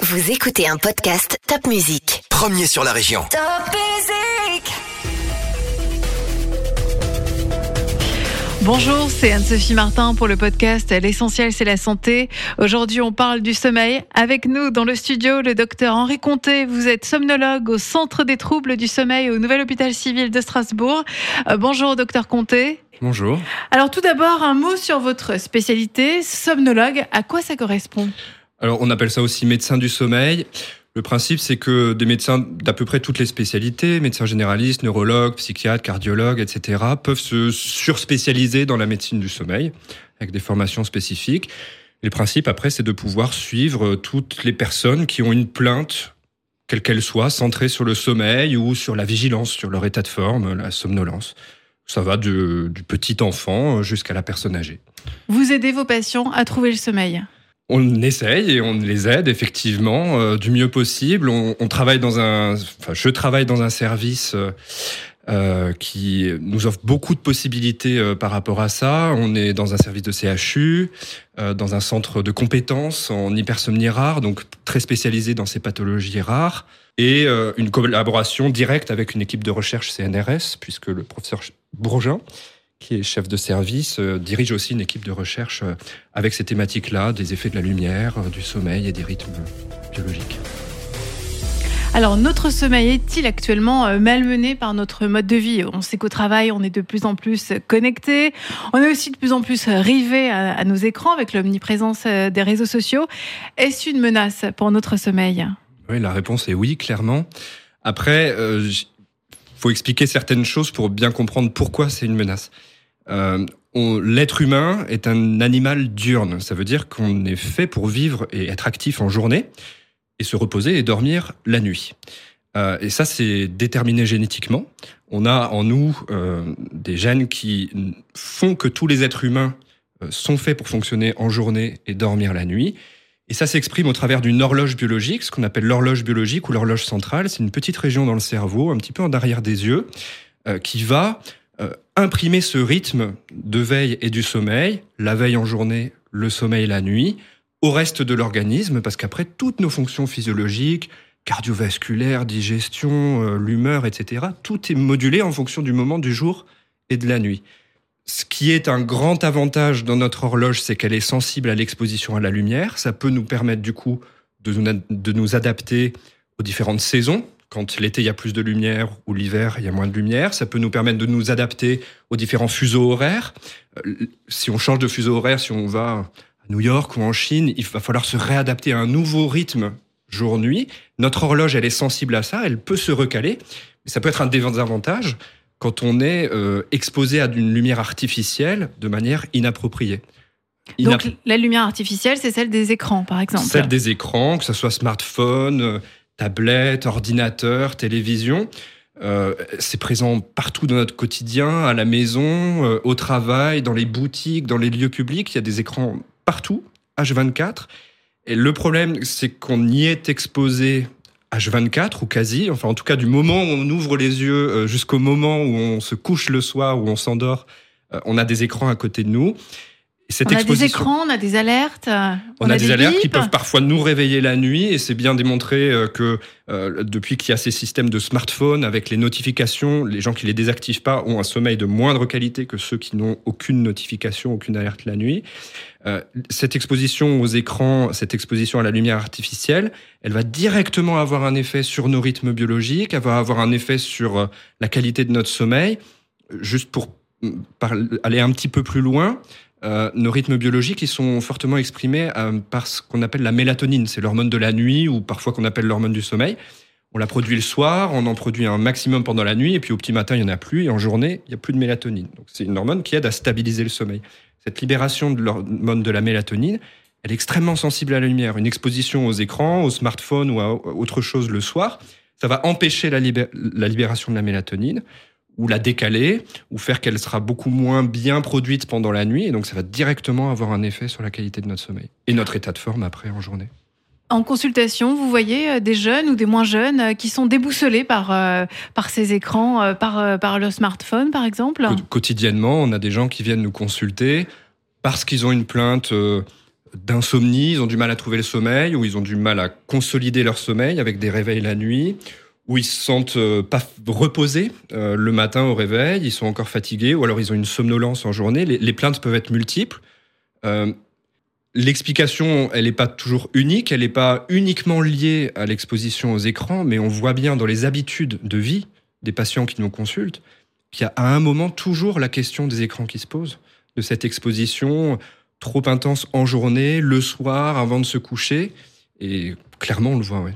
Vous écoutez un podcast Top Music. Premier sur la région. Top Music Bonjour, c'est Anne-Sophie Martin pour le podcast L'essentiel c'est la santé. Aujourd'hui, on parle du sommeil. Avec nous dans le studio, le docteur Henri Comté. Vous êtes somnologue au Centre des troubles du sommeil au Nouvel Hôpital Civil de Strasbourg. Euh, bonjour, docteur Comté. Bonjour. Alors tout d'abord, un mot sur votre spécialité, somnologue. À quoi ça correspond? Alors, on appelle ça aussi médecin du sommeil. Le principe, c'est que des médecins d'à peu près toutes les spécialités, médecins généralistes, neurologues, psychiatres, cardiologues, etc., peuvent se surspécialiser dans la médecine du sommeil avec des formations spécifiques. Le principe, après, c'est de pouvoir suivre toutes les personnes qui ont une plainte, quelle qu'elle soit, centrée sur le sommeil ou sur la vigilance, sur leur état de forme, la somnolence. Ça va du petit enfant jusqu'à la personne âgée. Vous aidez vos patients à trouver le sommeil? On essaye et on les aide effectivement euh, du mieux possible. On, travaille dans un, enfin, je travaille dans un service euh, euh, qui nous offre beaucoup de possibilités euh, par rapport à ça. On est dans un service de CHU, dans un centre de compétences en hypersomnie rare, donc très spécialisé dans ces pathologies rares, et une collaboration directe avec une équipe de recherche CNRS, puisque le professeur Bourgin qui est chef de service, euh, dirige aussi une équipe de recherche euh, avec ces thématiques-là, des effets de la lumière, euh, du sommeil et des rythmes biologiques. Alors, notre sommeil est-il actuellement malmené par notre mode de vie? On sait qu'au travail, on est de plus en plus connecté. On est aussi de plus en plus rivé à, à nos écrans avec l'omniprésence des réseaux sociaux. Est-ce une menace pour notre sommeil? Oui, la réponse est oui, clairement. Après, euh, j- faut expliquer certaines choses pour bien comprendre pourquoi c'est une menace. Euh, L'être humain est un animal diurne. Ça veut dire qu'on est fait pour vivre et être actif en journée et se reposer et dormir la nuit. Euh, et ça, c'est déterminé génétiquement. On a en nous euh, des gènes qui font que tous les êtres humains sont faits pour fonctionner en journée et dormir la nuit. Et ça s'exprime au travers d'une horloge biologique, ce qu'on appelle l'horloge biologique ou l'horloge centrale. C'est une petite région dans le cerveau, un petit peu en arrière des yeux, qui va imprimer ce rythme de veille et du sommeil, la veille en journée, le sommeil la nuit, au reste de l'organisme, parce qu'après, toutes nos fonctions physiologiques, cardiovasculaires, digestion, euh, l'humeur, etc., tout est modulé en fonction du moment du jour et de la nuit. Ce qui est un grand avantage dans notre horloge, c'est qu'elle est sensible à l'exposition à la lumière. Ça peut nous permettre du coup de nous, de nous adapter aux différentes saisons. Quand l'été, il y a plus de lumière ou l'hiver, il y a moins de lumière. Ça peut nous permettre de nous adapter aux différents fuseaux horaires. Euh, Si on change de fuseau horaire, si on va à New York ou en Chine, il va falloir se réadapter à un nouveau rythme jour-nuit. Notre horloge, elle est sensible à ça, elle peut se recaler. Mais ça peut être un désavantage quand on est euh, exposé à une lumière artificielle de manière inappropriée. Donc, la lumière artificielle, c'est celle des écrans, par exemple. celle des écrans, que ce soit smartphone, euh, tablette, ordinateur, télévision. Euh, c'est présent partout dans notre quotidien, à la maison, euh, au travail, dans les boutiques, dans les lieux publics. Il y a des écrans partout, H24. Et le problème, c'est qu'on y est exposé H24 ou quasi, enfin en tout cas du moment où on ouvre les yeux euh, jusqu'au moment où on se couche le soir, où on s'endort, euh, on a des écrans à côté de nous. Cette On a des écrans, on a des alertes. on, a, des, alertes qui peuvent parfois nous réveiller la nuit et c'est bien démontré euh, que euh, depuis qu'il y a ces systèmes de smartphone avec les notifications, les gens qui les désactivent pas ont un sommeil de moindre qualité que ceux qui n'ont aucune notification, aucune alerte la nuit. Euh, cette exposition aux écrans, cette exposition à la lumière artificielle, elle va directement avoir un effet sur nos rythmes biologiques, elle va avoir un effet sur la qualité de notre sommeil. Juste pour mm, aller un petit peu plus loin, euh, nos rythmes biologiques, ils sont fortement exprimés euh, par ce qu'on appelle la mélatonine. C'est l'hormone de la nuit ou parfois qu'on appelle l'hormone du sommeil. On la produit le soir, on en produit un maximum pendant la nuit et puis au petit matin, il n'y en a plus et en journée, il n'y a plus de mélatonine. Donc c'est une hormone qui aide à stabiliser le sommeil. Cette libération de l'hormone de la mélatonine, elle est extrêmement sensible à la lumière. Une exposition aux écrans, aux smartphones ou à autre chose le soir, ça va empêcher la, libé- la libération de la mélatonine ou la décaler, ou faire qu'elle sera beaucoup moins bien produite pendant la nuit, et donc ça va directement avoir un effet sur la qualité de notre sommeil et notre état de forme après en journée. En consultation, vous voyez euh, des jeunes ou des moins jeunes euh, qui sont déboussolés par, euh, par ces écrans, euh, par, euh, par le smartphone, par exemple Quo- Quotidiennement, on a des gens qui viennent nous consulter parce qu'ils ont une plainte d'insomnie, ils ont du mal à trouver le sommeil, ou ils ont du mal à consolider leur sommeil avec des réveils la nuit, ou ils se sentent euh, pas reposés euh, le matin au réveil, ils sont encore fatigués, ou alors ils ont une somnolence en journée. Les, plaintes peuvent être multiples. Euh, l'explication, elle n'est pas toujours unique, elle n'est pas uniquement liée à l'exposition aux écrans, mais on voit bien dans les habitudes de vie des patients qui nous consultent qu'il y a à un moment toujours la question des écrans qui se pose, de cette exposition trop intense en journée, le soir, avant de se coucher. Et clairement, on le voit, oui.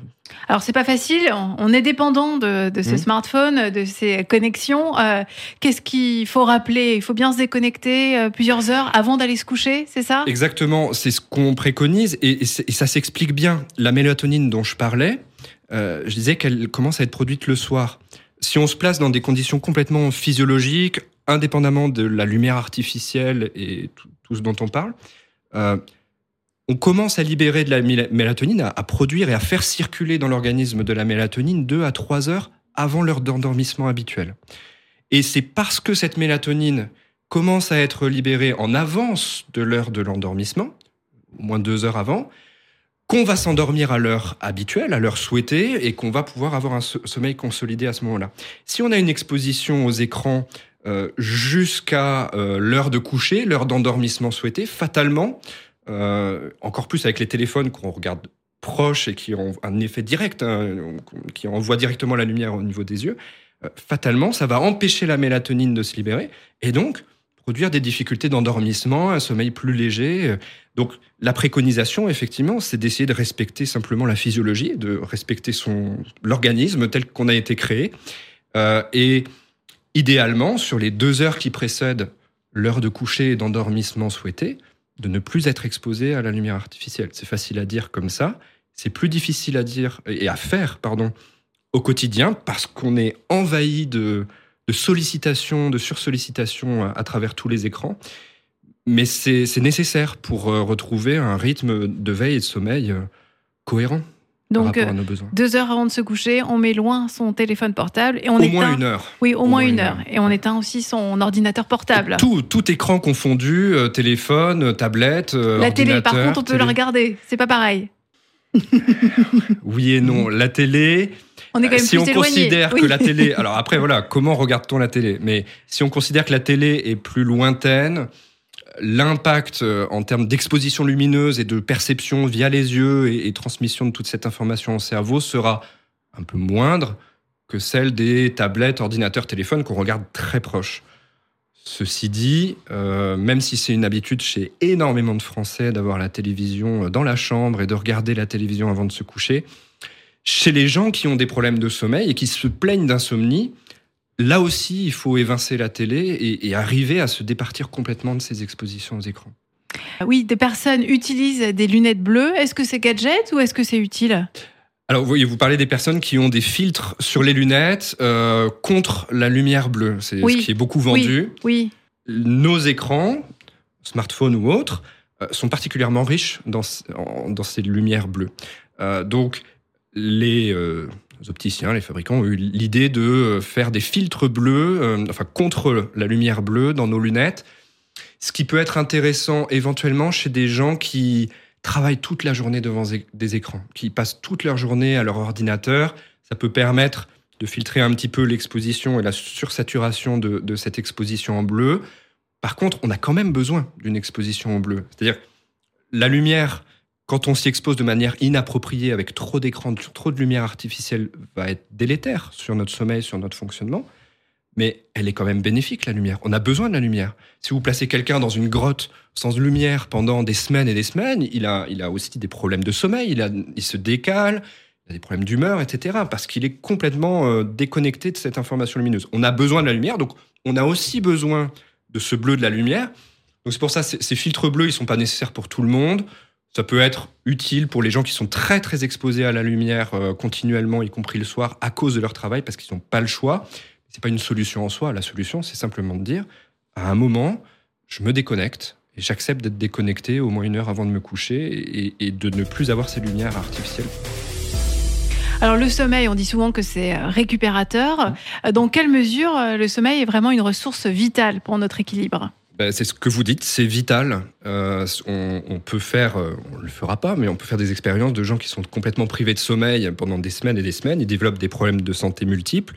Alors c'est pas facile, on est dépendant de, de ce mmh. smartphone, de ces connexions. Euh, qu'est-ce qu'il faut rappeler? Il faut bien se déconnecter euh, plusieurs heures avant d'aller se coucher, c'est ça? Exactement, c'est ce qu'on préconise et, ça s'explique bien. La mélatonine dont je parlais, euh, je disais qu'elle commence à être produite le soir. Si on se place dans des conditions complètement physiologiques, indépendamment de la lumière artificielle et tout, tout ce dont on parle, on commence à libérer de la mélatonine, à, produire et à faire circuler dans l'organisme de la mélatonine deux à trois heures avant l'heure d'endormissement habituelle. Et c'est parce que cette mélatonine commence à être libérée en avance de l'heure de l'endormissement, moins deux heures avant, qu'on va s'endormir à l'heure habituelle, à l'heure souhaitée, et qu'on va pouvoir avoir un sommeil consolidé à ce moment-là. Si on a une exposition aux écrans euh, jusqu'à euh, l'heure de coucher, l'heure d'endormissement souhaitée, fatalement, euh, encore plus avec les téléphones qu'on regarde proches et qui ont un effet direct, hein, qui envoient directement la lumière au niveau des yeux, euh, fatalement, ça va empêcher la mélatonine de se libérer et donc produire des difficultés d'endormissement, un sommeil plus léger. Donc la préconisation, effectivement, c'est d'essayer de respecter simplement la physiologie, de respecter son l'organisme tel qu'on a été créé. Euh, et idéalement, sur les deux heures qui précèdent l'heure de coucher et d'endormissement souhaité, de ne plus être exposé à la lumière artificielle. C'est facile à dire comme ça, c'est plus difficile à dire et à faire, pardon, au quotidien parce qu'on est envahi de, sollicitations, de sursollicitations à, travers tous les écrans. Mais c'est nécessaire pour euh, retrouver un rythme de veille et de sommeil euh, cohérent. Donc, euh, deux heures avant de se coucher, on met loin son téléphone portable et on au éteint. moins une heure. Oui, au, moins, une, heure. Et on éteint aussi son ordinateur portable. Tout, tout écran confondu, euh, téléphone, tablette. Euh, la télé, par contre, on peut la regarder. C'est pas pareil. oui et non. La télé. On est quand même si on considère que la télé, alors après voilà, comment regarde-t-on la télé? Mais si on considère que la télé est plus lointaine, l'impact euh, en termes d'exposition lumineuse et de perception via les yeux et, transmission de toute cette information au cerveau sera un peu moindre que celle des tablettes, ordinateurs, téléphones qu'on regarde très proche. Ceci dit, euh, même si c'est une habitude chez énormément de Français d'avoir la télévision dans la chambre et de regarder la télévision avant de se coucher, chez les gens qui ont des problèmes de sommeil et qui se plaignent d'insomnie, là aussi, il faut évincer la télé et, arriver à se départir complètement de ces expositions aux écrans. Oui, des personnes utilisent des lunettes bleues. Est-ce que c'est gadget ou est-ce que c'est utile? Alors, vous, vous parlez des personnes qui ont des filtres sur les lunettes euh, contre la lumière bleue. C'est ce qui est beaucoup vendu. Oui. Nos écrans, smartphones ou autres, euh, sont particulièrement riches dans, dans ces lumières bleues. Euh, donc, les opticiens, les fabricants ont eu l'idée de euh, faire des filtres bleus, euh, enfin contre la lumière bleue dans nos lunettes, ce qui peut être intéressant éventuellement chez des gens qui travaillent toute la journée devant des écrans, qui passent toute leur journée à leur ordinateur. Ça peut permettre de filtrer un petit peu l'exposition et la sursaturation de, de cette exposition en bleu. Par contre, on a quand même besoin d'une exposition en bleu. C'est-à-dire, la lumière quand on s'y expose de manière inappropriée avec trop d'écran, trop de lumière artificielle, va être délétère sur notre sommeil, sur notre fonctionnement. Mais elle est quand même bénéfique, la lumière. On a besoin de la lumière. Si vous placez quelqu'un dans une grotte sans lumière pendant des semaines et des semaines, il a, il a aussi des problèmes de sommeil, il, a, il se décale, il a des problèmes d'humeur, etc. Parce qu'il est complètement euh, déconnecté de cette information lumineuse. On a besoin de la lumière, donc on a aussi besoin de ce bleu de la lumière. Donc c'est pour ça, ces filtres bleus, ils sont pas nécessaires pour tout le monde. Ça peut être utile pour les gens qui sont très très exposés à la lumière euh, continuellement, y compris le soir, à cause de leur travail, parce qu'ils n'ont pas le choix. C'est pas une solution en soi. La solution, c'est simplement de dire, à un moment, je me déconnecte et j'accepte d'être déconnecté au moins une heure avant de me coucher et, de ne plus avoir ces lumières artificielles. Alors le sommeil, on dit souvent que c'est récupérateur. Dans quelle mesure euh, le sommeil est vraiment une ressource vitale pour notre équilibre? C'est ce que vous dites, c'est vital. Euh, on, peut faire, euh, on le fera pas, mais on peut faire des expériences de gens qui sont complètement privés de sommeil pendant des semaines et des semaines. Ils développent des problèmes de santé multiples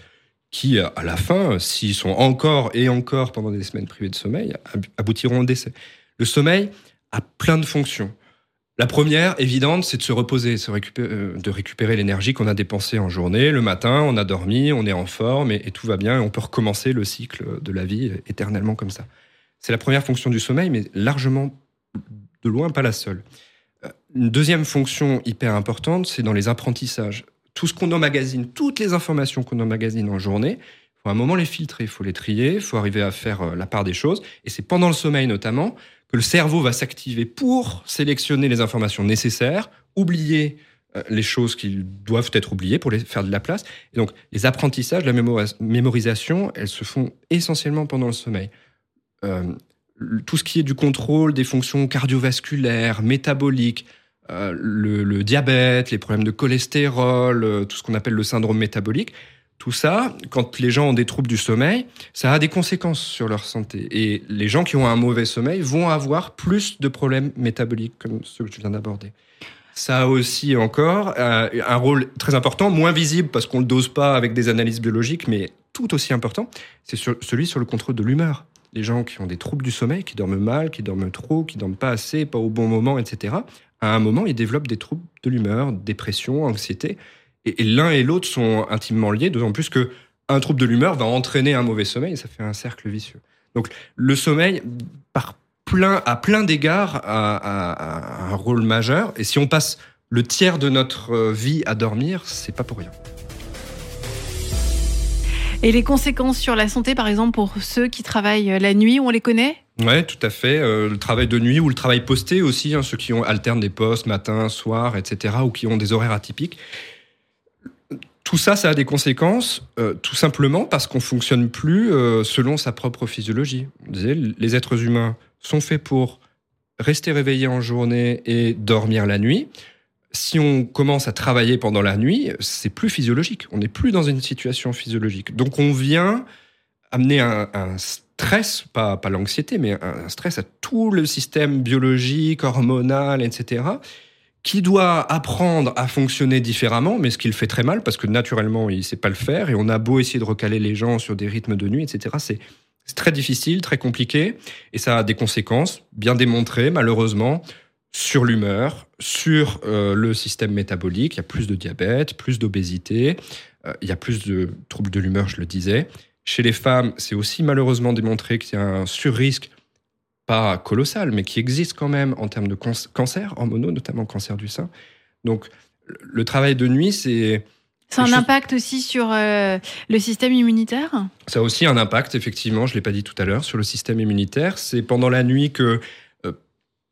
qui, à la fin, s'ils sont encore et encore pendant des semaines privés de sommeil, aboutiront au décès. Le sommeil a plein de fonctions. La première, évidente, c'est de se reposer, euh, de récupérer l'énergie qu'on a dépensée en journée. Le matin, on a dormi, on est en forme et, tout va bien on peut recommencer le cycle de la vie éternellement comme ça. C'est la première fonction du sommeil, mais largement de loin pas la seule. Euh, une deuxième fonction hyper importante, c'est dans les apprentissages. Tout ce qu'on emmagasine, toutes les informations qu'on emmagasine en journée, il faut à un moment les filtrer, il faut les trier, il faut arriver à faire euh, la part des choses. Et c'est pendant le sommeil notamment que le cerveau va s'activer pour sélectionner les informations nécessaires, oublier euh, les choses qui doivent être oubliées pour les faire de la place. Et donc, les apprentissages, la mémorisation, elles se font essentiellement pendant le sommeil. Euh, tout ce qui est du contrôle des fonctions cardiovasculaires, métaboliques, euh, le, diabète, les problèmes de cholestérol, euh, tout ce qu'on appelle le syndrome métabolique, tout ça, quand les gens ont des troubles du sommeil, ça a des conséquences sur leur santé. Et les gens qui ont un mauvais sommeil vont avoir plus de problèmes métaboliques, comme ceux que je viens d'aborder. Ça a aussi encore un rôle très important, moins visible parce qu'on ne le dose pas avec des analyses biologiques, mais tout aussi important, c'est celui sur le contrôle de l'humeur les gens qui ont des troubles du sommeil, qui dorment mal, qui dorment trop, qui dorment pas assez, pas au bon moment, etc. À un moment, ils développent des troubles de l'humeur, dépression, anxiété. Et, l'un et l'autre sont intimement liés, d'autant plus que un trouble de l'humeur va entraîner un mauvais sommeil ça fait un cercle vicieux. Donc le sommeil, par plein, à plein d'égards, a, un rôle majeur. Et si on passe le tiers de notre vie à dormir, c'est pas pour rien. Et les conséquences sur la santé, par exemple, pour ceux qui travaillent euh, la nuit, on les connaît? Oui, tout à fait. Euh, le travail de nuit ou le travail posté aussi, hein, ceux qui alternent des postes matin, soir, etc., ou qui ont des horaires atypiques. Tout ça, ça a des conséquences, euh, tout simplement parce qu'on fonctionne plus selon sa propre physiologie. On disait, les êtres humains sont faits pour rester réveillés en journée et dormir la nuit si on commence à travailler pendant la nuit, c'est plus physiologique. On n'est plus dans une situation physiologique. Donc on vient amener un, stress, pas, pas l'anxiété, mais un stress à tout le système biologique, hormonal, etc., qui doit apprendre à fonctionner différemment, mais ce qu'il fait très mal, parce que naturellement, il ne sait pas le faire, et on a beau essayer de recaler les gens sur des rythmes de nuit, etc., c'est très difficile, très compliqué, et ça a des conséquences bien démontrées, malheureusement, sur l'humeur, sur euh, le système métabolique. Il y a plus de diabète, plus d'obésité, euh, il y a plus de troubles de l'humeur, je le disais. Chez les femmes, c'est aussi malheureusement démontré qu'il y a un surrisque, pas colossal, mais qui existe quand même en termes de cancer hormonaux, notamment cancer du sein. Donc, le travail de nuit, c'est... Ça a un impact aussi sur euh, le système immunitaire? Ça a aussi un impact, effectivement, je ne l'ai pas dit tout à l'heure, sur le système immunitaire. C'est pendant la nuit que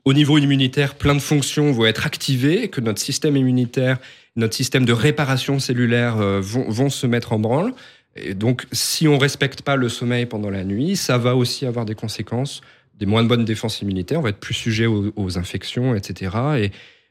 au niveau immunitaire, plein de fonctions vont être activées, que notre système immunitaire, notre système de réparation cellulaire euh, vont, se mettre en branle. Et donc, si on respecte pas le sommeil pendant la nuit, ça va aussi avoir des conséquences, des moins bonnes défenses immunitaires, on va être plus sujet aux, infections, etc.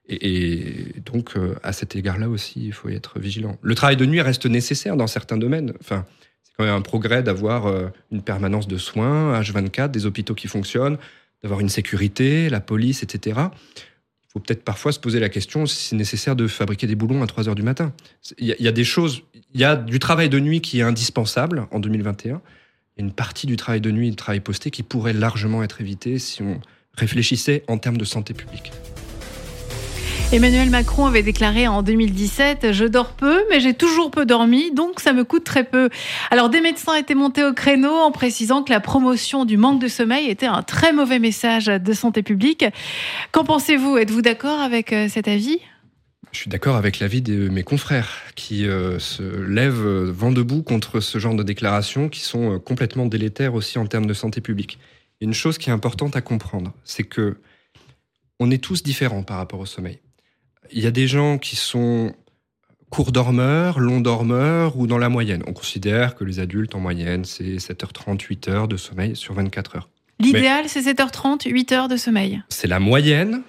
Et, donc, euh, à cet égard-là aussi, il faut être vigilant. Le travail de nuit reste nécessaire dans certains domaines. Enfin, c'est quand même un progrès d'avoir euh, une permanence de soins, H24, des hôpitaux qui fonctionnent, d'avoir une sécurité, la police, etc. Il faut peut-être parfois se poser la question si c'est nécessaire de fabriquer des boulons à 3 heures du matin. Il y, a, des choses, il y a du travail de nuit qui est indispensable en 2021. Il y a une partie du travail de nuit du travail posté qui pourrait largement être évité si on réfléchissait en termes de santé publique. Emmanuel Macron avait déclaré en 2017 Je dors peu, mais j'ai toujours peu dormi, donc ça me coûte très peu. Alors, des médecins étaient montés au créneau en précisant que la promotion du manque de sommeil était un très mauvais message de santé publique. Qu'en pensez-vous? Êtes-vous d'accord avec euh, cet avis? Je suis d'accord avec l'avis de mes confrères qui euh, se lèvent vent debout contre ce genre de déclarations qui sont euh, complètement délétères aussi en termes de santé publique. une chose qui est importante à comprendre, c'est que on est tous différents par rapport au sommeil il y a des gens qui sont court dormeurs, long dormeurs ou dans la moyenne. On considère que les adultes en moyenne, c'est 7h30, 8 heures de sommeil sur 24 heures. L'idéal, c'est 7h30, 8 heures de sommeil. C'est la moyenne,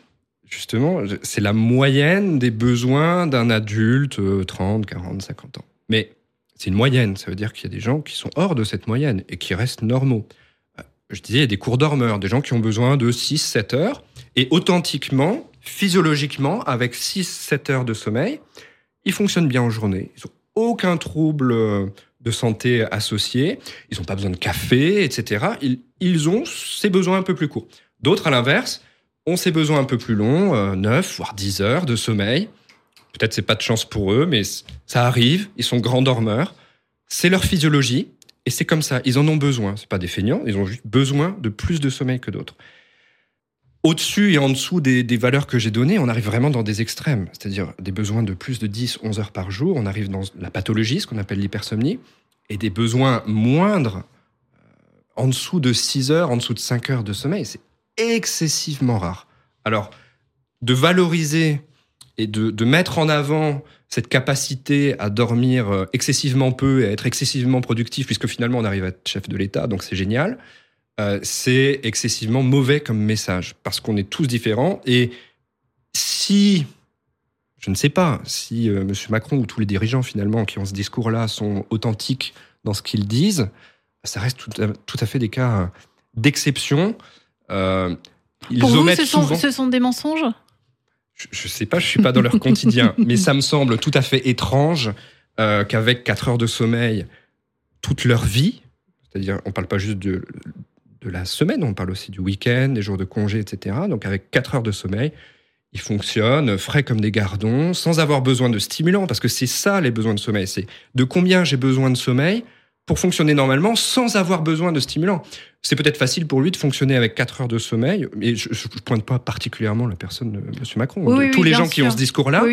justement, c'est la moyenne des besoins d'un adulte 30, 40, 50 ans. Mais c'est une moyenne, ça veut dire qu'il y a des gens qui sont hors de cette moyenne et qui restent normaux. je disais, il y a des cours dormeurs, des gens qui ont besoin de 6-7 heures. Et authentiquement, physiologiquement, avec 6-7 heures de sommeil, ils fonctionnent bien en journée. Ils n'ont aucun trouble euh, de santé associé. Ils n'ont pas besoin de café, etc. Ils, ont ces besoins un peu plus courts. D'autres, à l'inverse, ont ces besoins un peu plus longs, 9 euh, voire 10 heures de sommeil. Peut-être c'est pas de chance pour eux, mais ça arrive. Ils sont grands dormeurs. C'est leur physiologie. Et c'est comme ça. Ils en ont besoin. C'est pas des feignants. Ils ont juste besoin de plus de sommeil que d'autres au-dessus et en dessous des, valeurs que j'ai données, on arrive vraiment dans des extrêmes, c'est-à-dire des besoins de plus de 10, 11 heures par jour, on arrive dans la pathologie, ce qu'on appelle l'hypersomnie, et des besoins moindres euh, en dessous de 6 heures, en dessous de 5 heures de sommeil. C'est excessivement rare. Alors, de valoriser et de, de, mettre en avant cette capacité à dormir euh, excessivement peu et à être excessivement productif, puisque finalement on arrive à être chef de l'État, donc c'est génial. Euh, c'est excessivement mauvais comme message parce qu'on est tous différents et si je ne sais pas si euh, M. Macron ou tous les dirigeants finalement qui ont ce discours-là sont authentiques dans ce qu'ils disent, ça reste tout à, fait des cas euh, d'exception. ils Pour vous, ce, sont, ce sont des mensonges? Je ne sais pas, je suis pas dans leur quotidien, mais ça me semble tout à fait étrange qu'avec 4 heures de sommeil toute leur vie, c'est-à-dire on parle pas juste de de la semaine, on parle aussi du week-end, des jours de congé, etc. Donc avec 4 heures de sommeil, ils fonctionnent frais comme des gardons, sans avoir besoin de stimulants, parce que c'est ça les besoins de sommeil, c'est de combien j'ai besoin de sommeil pour fonctionner normalement sans avoir besoin de stimulants. C'est peut-être facile pour lui de fonctionner avec 4 heures de sommeil, mais je ne pointe pas particulièrement la personne de M. Macron. tous les gens qui ont ce discours-là,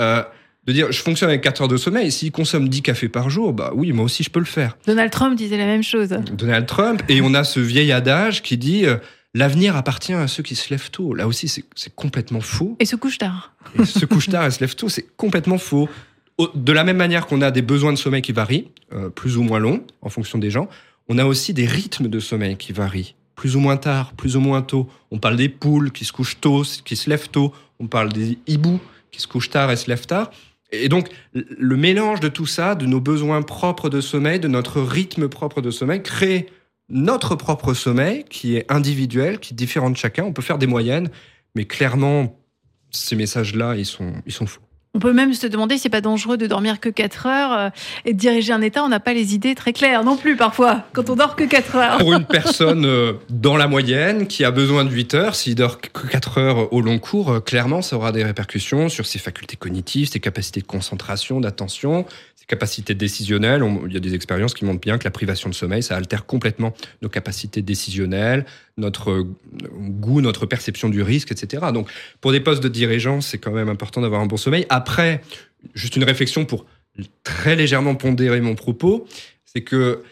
euh, de dire je fonctionne avec 4 heures de sommeil, s'il consomme 10 cafés par jour, bah oui, moi aussi je peux le faire. Donald Trump disait la même chose. Donald Trump, et on a ce vieil adage qui dit euh, l'avenir appartient à ceux qui se lèvent tôt. Là aussi, c'est complètement faux. Et se couchent tard. Et se couchent tard et se lèvent tôt, c'est complètement faux. De la même manière qu'on a des besoins de sommeil qui varient, euh, plus ou moins longs, en fonction des gens, on a aussi des rythmes de sommeil qui varient, plus ou moins tard, plus ou moins tôt. On parle des poules qui se couchent tôt, qui se lèvent tôt. On parle des hiboux qui se couchent tard et se lèvent tard. Et donc, le mélange de tout ça, de nos besoins propres de sommeil, de notre rythme propre de sommeil, crée notre propre sommeil qui est individuel, qui est différent de chacun. On peut faire des moyennes, mais clairement, ces messages-là, ils sont, ils sont faux. On peut même se demander si c'est pas dangereux de dormir que 4 heures euh, et de diriger un État. On n'a pas les idées très claires non plus parfois quand on dort que 4 heures. Pour une personne euh, dans la moyenne qui a besoin de 8 heures, s'il dort que 4 heures au long cours, euh, clairement ça aura des répercussions sur ses facultés cognitives, ses capacités de concentration, d'attention, capacités décisionnelles, il y a des expériences qui montrent bien que la privation de sommeil, ça altère complètement nos capacités décisionnelles, notre goût, notre perception du risque, etc. Donc, pour des postes de dirigeants, c'est quand même important d'avoir un bon sommeil. Après, juste une réflexion pour très légèrement pondérer mon propos, c'est que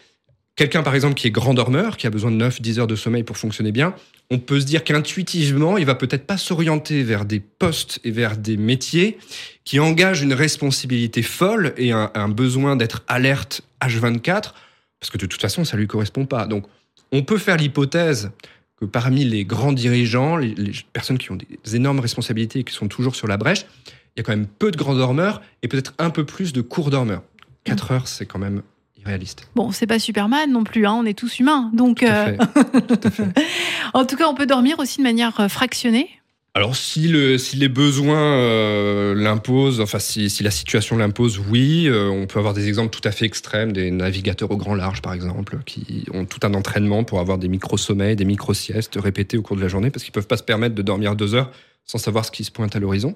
quelqu'un, par exemple, qui est grand dormeur, qui a besoin de 9-10 heures de sommeil pour fonctionner bien, on peut se dire qu'intuitivement, il va peut-être pas s'orienter vers des postes et vers des métiers qui engagent une responsabilité folle et un, besoin d'être alerte H24, parce que de toute façon, ça lui correspond pas. Donc, on peut faire l'hypothèse que parmi les grands dirigeants, les, personnes qui ont des énormes responsabilités et qui sont toujours sur la brèche, il y a quand même peu de grands dormeurs et peut-être un peu plus de courts dormeurs. 4 heures, c'est quand même réaliste. Bon, c'est pas Superman non plus, hein, on est tous humains. Donc, euh, en tout cas, on peut dormir aussi de manière euh, fractionnée. Alors si, le, si les besoins euh, l'imposent, enfin si, si, la situation l'impose, oui, on peut avoir des exemples tout à fait extrêmes, des navigateurs au grand large par exemple, qui ont tout un entraînement pour avoir des micro-sommeils, des micro-siestes répétés au cours de la journée, parce qu'ils peuvent pas se permettre de dormir deux heures sans savoir ce qui se pointe à l'horizon.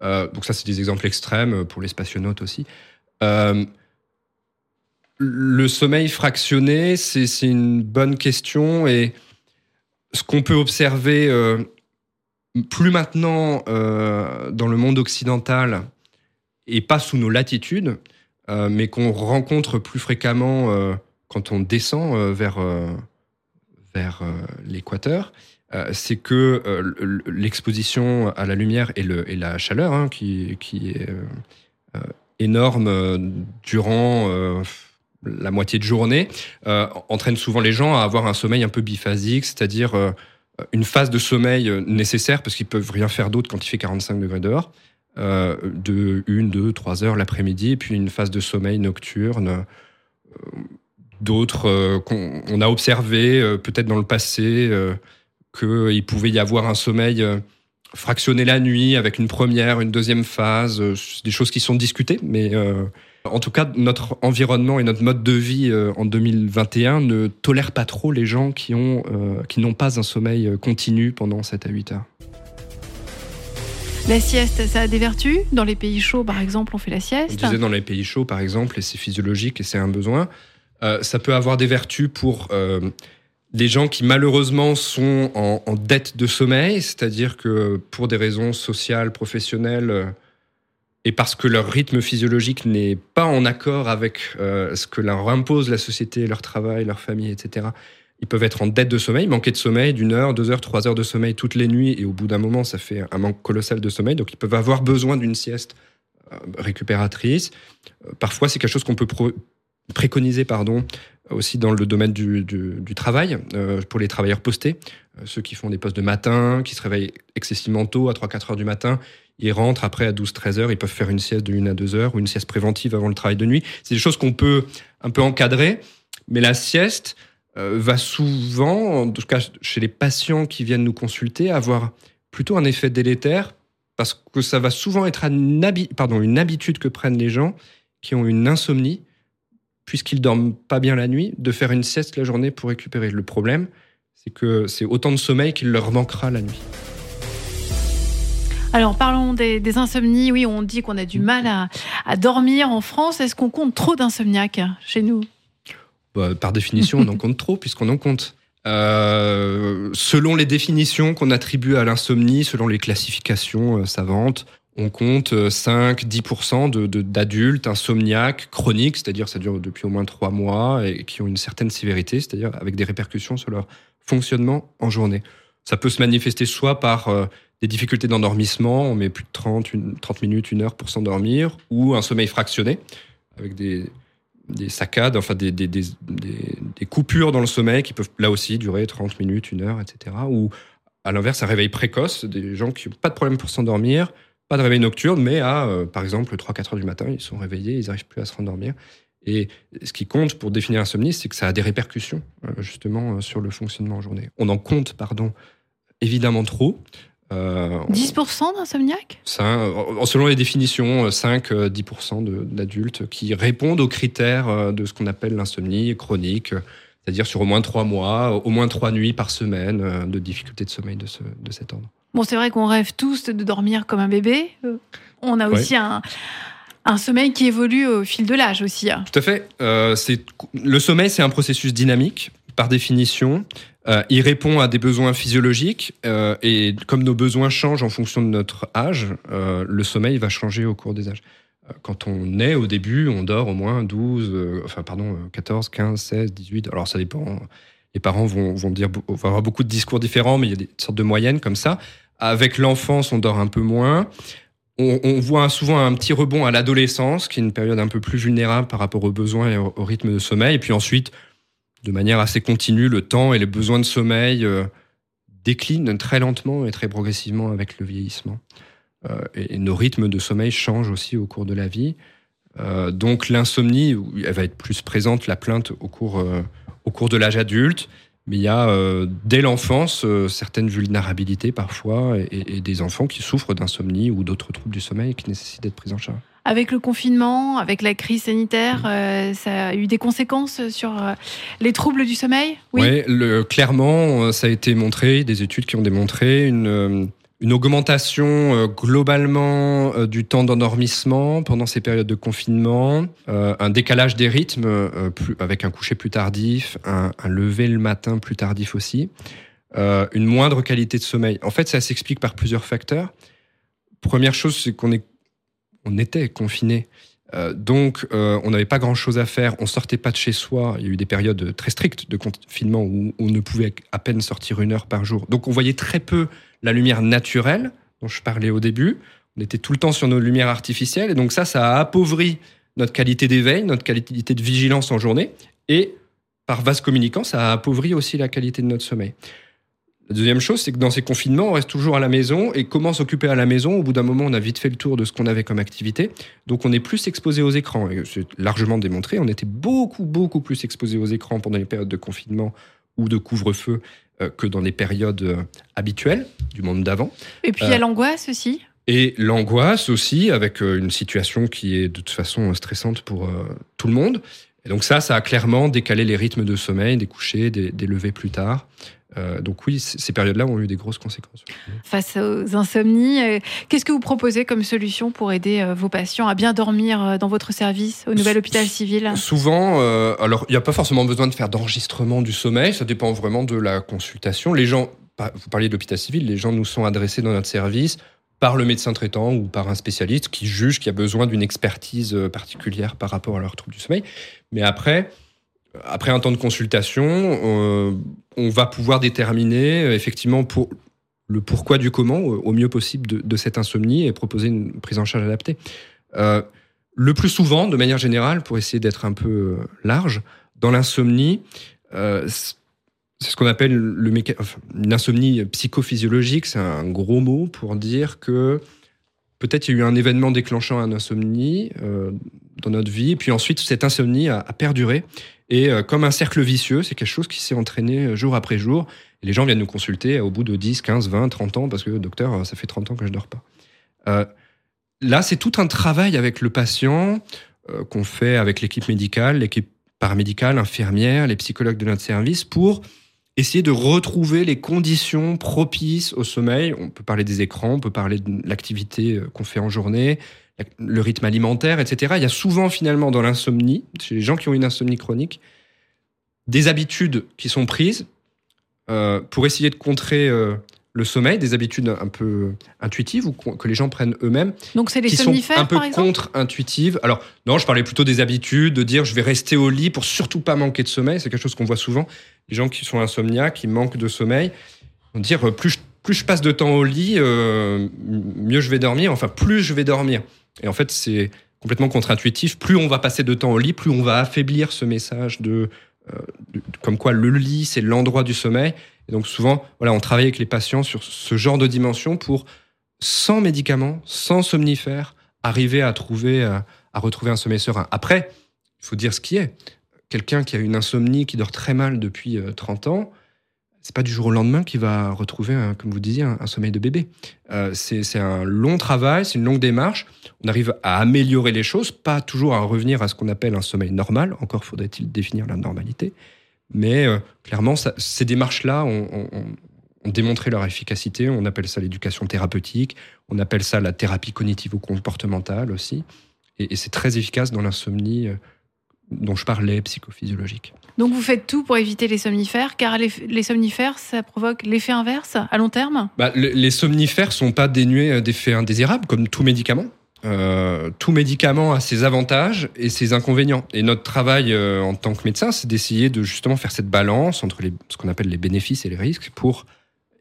donc ça c'est des exemples extrêmes pour les spationautes aussi le sommeil fractionné, c'est une bonne question et ce qu'on peut observer euh, plus maintenant euh, dans le monde occidental et pas sous nos latitudes, euh, mais qu'on rencontre plus fréquemment quand on descend vers, vers l'équateur, c'est que l'exposition à la lumière et, le, et la chaleur, hein, qui, qui, est énorme durant la moitié de journée, euh, entraîne souvent les gens à avoir un sommeil un peu biphasique, c'est-à-dire euh, une phase de sommeil euh, nécessaire parce qu'ils peuvent rien faire d'autre quand il fait 45 degrés dehors, de une, deux, trois heures l'après-midi, puis une phase de sommeil nocturne d'autres qu'on on a observé peut-être dans le passé qu'il pouvait y avoir un sommeil fractionné la nuit avec une première, une deuxième phase, des choses qui sont discutées, mais en tout cas, notre environnement et notre mode de vie euh, en 2021 ne tolèrent pas trop les gens qui ont euh, qui n'ont pas un sommeil euh, continu pendant 7 à 8 heures. La sieste, ça a des vertus? Dans les pays chauds, par exemple, on fait la sieste On disait dans les pays chauds, par exemple, et c'est physiologique et c'est un besoin. ça peut avoir des vertus pour les gens qui malheureusement sont en, dette de sommeil, c'est-à-dire que pour des raisons sociales, professionnelles, et parce que leur rythme physiologique n'est pas en accord avec euh, ce que leur impose la société, leur travail, leur famille, etc., ils peuvent être en dette de sommeil, manquer de sommeil d'une heure, deux heures, trois heures de sommeil toutes les nuits, et au bout d'un moment, ça fait un manque colossal de sommeil. Donc, ils peuvent avoir besoin d'une sieste euh, récupératrice. Euh, parfois, c'est quelque chose qu'on peut préconiser, pardon, aussi dans le domaine du, du, travail, pour les travailleurs postés, ceux qui font des postes de matin, qui se réveillent excessivement tôt, à 3-4 heures du matin, ils rentrent après à 12-13 heures, ils peuvent faire une sieste de 1 à 2 heures ou une sieste préventive avant le travail de nuit. C'est des choses qu'on peut un peu encadrer, mais la sieste euh, va souvent, en tout cas chez les patients qui viennent nous consulter, avoir plutôt un effet délétère parce que ça va souvent être une, pardon, une habitude que prennent les gens qui ont une insomnie, puisqu'ils dorment pas bien la nuit, de faire une sieste la journée pour récupérer. Le problème, c'est que c'est autant de sommeil qu'il leur manquera la nuit. Alors parlons des, insomnies. Oui, on dit qu'on a du mal à, dormir en France. Est-ce qu'on compte trop d'insomniaques chez nous? Bah, Par définition, on en compte trop puisqu'on en compte. Euh, selon les définitions qu'on attribue à l'insomnie, selon les classifications euh, savantes, on compte 5-10% euh, d'adultes insomniaques chroniques, c'est-à-dire ça dure depuis au moins trois mois et qui ont une certaine sévérité, c'est-à-dire avec des répercussions sur leur fonctionnement en journée. Ça peut se manifester soit par des difficultés d'endormissement, on met plus de 30, 30 minutes, une heure pour s'endormir, ou un sommeil fractionné, avec des, des saccades, enfin des, des, des, des, coupures dans le sommeil qui peuvent là aussi durer 30 minutes, une heure, etc. Ou à l'inverse, un réveil précoce, des gens qui n'ont pas de problème pour s'endormir, pas de réveil nocturne, mais à, euh, par exemple, 3-4 heures du matin, ils sont réveillés, ils n'arrivent plus à se rendormir. Et ce qui compte pour définir l'insomnie, c'est que ça a des répercussions, euh, justement, euh, sur le fonctionnement en journée. On en compte, pardon, évidemment trop. 10% euh, d'insomniaques? Selon les définitions, 5-10% euh, d'adultes qui répondent aux critères de ce qu'on appelle l'insomnie chronique, c'est-à-dire sur au moins 3 mois, au moins 3 nuits par semaine de difficultés de sommeil de, ce, de cet ordre. Bon, c'est vrai qu'on rêve tous de dormir comme un bébé. On a aussi un, un sommeil qui évolue au fil de l'âge aussi. Hein. Tout à fait. le sommeil, c'est un processus dynamique par définition. Euh, il répond à des besoins physiologiques euh, et comme nos besoins changent en fonction de notre âge, euh, le sommeil va changer au cours des âges. Quand on est au début, on dort au moins 12, enfin pardon, 14, 15, 16, 18. Alors ça dépend. Les parents vont, dire, avoir beaucoup de discours différents, mais il y a des sortes de moyennes comme ça. Avec l'enfance, on dort un peu moins. On, voit souvent un petit rebond à l'adolescence, qui est une période un peu plus vulnérable par rapport aux besoins et au, au rythme de sommeil. Et puis ensuite, de manière assez continue, le temps et les besoins de sommeil euh, déclinent très lentement et très progressivement avec le vieillissement. Euh, et, nos rythmes de sommeil changent aussi au cours de la vie. Euh, donc l'insomnie, elle va être plus présente, la plainte au cours, au cours de l'âge adulte, mais il y a dès l'enfance certaines vulnérabilités parfois et, et, des enfants qui souffrent d'insomnie ou d'autres troubles du sommeil qui nécessitent d'être pris en charge. Avec le confinement, avec la crise sanitaire, euh, ça a eu des conséquences sur euh, les troubles du sommeil? Oui, clairement, euh, ça a été montré, des études qui ont démontré une, une augmentation globalement du temps d'endormissement pendant ces périodes de confinement, un décalage des rythmes avec un coucher plus tardif, un, lever le matin plus tardif aussi, une moindre qualité de sommeil. En fait, ça s'explique par plusieurs facteurs. Première chose, c'est qu'on est on était confiné. Euh, donc, euh, on n'avait pas grand-chose à faire. On sortait pas de chez soi. Il y a eu des périodes très strictes de confinement où on ne pouvait à peine sortir une heure par jour. Donc, on voyait très peu la lumière naturelle dont je parlais au début. On était tout le temps sur nos lumières artificielles. Et donc, ça, ça a appauvri notre qualité d'éveil, notre qualité de vigilance en journée. Et par vase communicant, ça a appauvri aussi la qualité de notre sommeil. La deuxième chose, c'est que dans ces confinements, on reste toujours à la maison. Et comment s'occuper à la maison Au bout d'un moment, on a vite fait le tour de ce qu'on avait comme activité. Donc, on est plus exposé aux écrans. Et c'est largement démontré. On était beaucoup, beaucoup plus exposé aux écrans pendant les périodes de confinement ou de couvre-feu que dans les périodes euh, habituelles du monde d'avant. Et puis, il y a l'angoisse aussi et l'angoisse aussi, avec une situation qui est de toute façon stressante pour tout le monde. Et donc ça, ça a clairement décalé les rythmes de sommeil, des couchers, des, des levées plus tard. Euh, donc oui, ces périodes-là ont eu des grosses conséquences. Face aux insomnies, euh, qu'est-ce que vous proposez comme solution pour aider euh, vos patients à bien dormir dans votre service au Nouvel Hôpital Civil? Souvent, alors il n'y a pas forcément besoin de faire d'enregistrement du sommeil, ça dépend vraiment de la consultation. Les gens, vous parliez de l'hôpital civil, les gens nous sont adressés dans notre service par le médecin traitant ou par un spécialiste qui juge qu'il y a besoin d'une expertise particulière par rapport à leur trouble du sommeil. Mais après, après un temps de consultation, euh, on va pouvoir déterminer euh, effectivement le pourquoi du comment au mieux possible de, cette insomnie et proposer une prise en charge adaptée. Euh, le plus souvent, de manière générale, pour essayer d'être un peu large, dans l'insomnie, c'est ce qu'on appelle le une insomnie psychophysiologique. C'est un gros mot pour dire que peut-être il y a eu un événement déclenchant une insomnie dans notre vie, puis ensuite cette insomnie a perduré et euh, comme un cercle vicieux, c'est quelque chose qui s'est entraîné euh, jour après jour. Les gens viennent nous consulter au bout de 10, 15, 20, 30 ans parce que docteur, euh, ça fait 30 ans que je dors pas. là, c'est tout un travail avec le patient qu'on fait avec l'équipe médicale, l'équipe paramédicale, infirmière, les psychologues de notre service pour essayer de retrouver les conditions propices au sommeil. On peut parler des écrans, on peut parler de l'activité qu'on fait en journée, le rythme alimentaire, etc. Il y a souvent finalement dans l'insomnie, chez les gens qui ont une insomnie chronique, des habitudes qui sont prises euh, pour essayer de contrer euh, le sommeil, des habitudes un peu intuitives ou que les gens prennent eux-mêmes. Donc c'est les qui somnifères, sont un peu contre-intuitives. Alors non, je parlais plutôt des habitudes, de dire je vais rester au lit pour surtout pas manquer de sommeil. C'est quelque chose qu'on voit souvent. Les gens qui sont insomniaques, qui manquent de sommeil, vont dire euh, plus je, plus je passe de temps au lit, mieux je vais dormir. Enfin plus je vais dormir. Et en fait, c'est complètement contre-intuitif. Plus on va passer de temps au lit, plus on va affaiblir ce message de, euh, comme quoi le lit, c'est l'endroit du sommeil. Et donc souvent, voilà, on travaille avec les patients sur ce genre de dimension pour, sans médicaments, sans somnifères, arriver à trouver, à, à retrouver un sommeil serein. Après, il faut dire ce qui est. Quelqu'un qui a une insomnie, qui dort très mal depuis 30 euh, ans, c'est pas du jour au lendemain qu'il va retrouver, comme vous disiez, un, sommeil de bébé. Euh, c'est un long travail, c'est une longue démarche. On arrive à améliorer les choses, pas toujours à revenir à ce qu'on appelle un sommeil normal. Encore faudrait-il définir la normalité. Mais euh, clairement, ces démarches-là ont, démontré leur efficacité. On appelle ça l'éducation thérapeutique. On appelle ça la thérapie cognitivo-comportementale aussi. Et, et c'est très efficace dans l'insomnie euh, dont je parlais, psychophysiologique. Donc vous faites tout pour éviter les somnifères, car les, somnifères, ça provoque l'effet inverse à long terme? Bah, Les somnifères sont pas dénués d'effets indésirables, comme tout médicament. Euh, tout médicament a ses avantages et ses inconvénients. Et notre travail euh, en tant que médecin, c'est d'essayer de justement faire cette balance entre les, ce qu'on appelle les bénéfices et les risques pour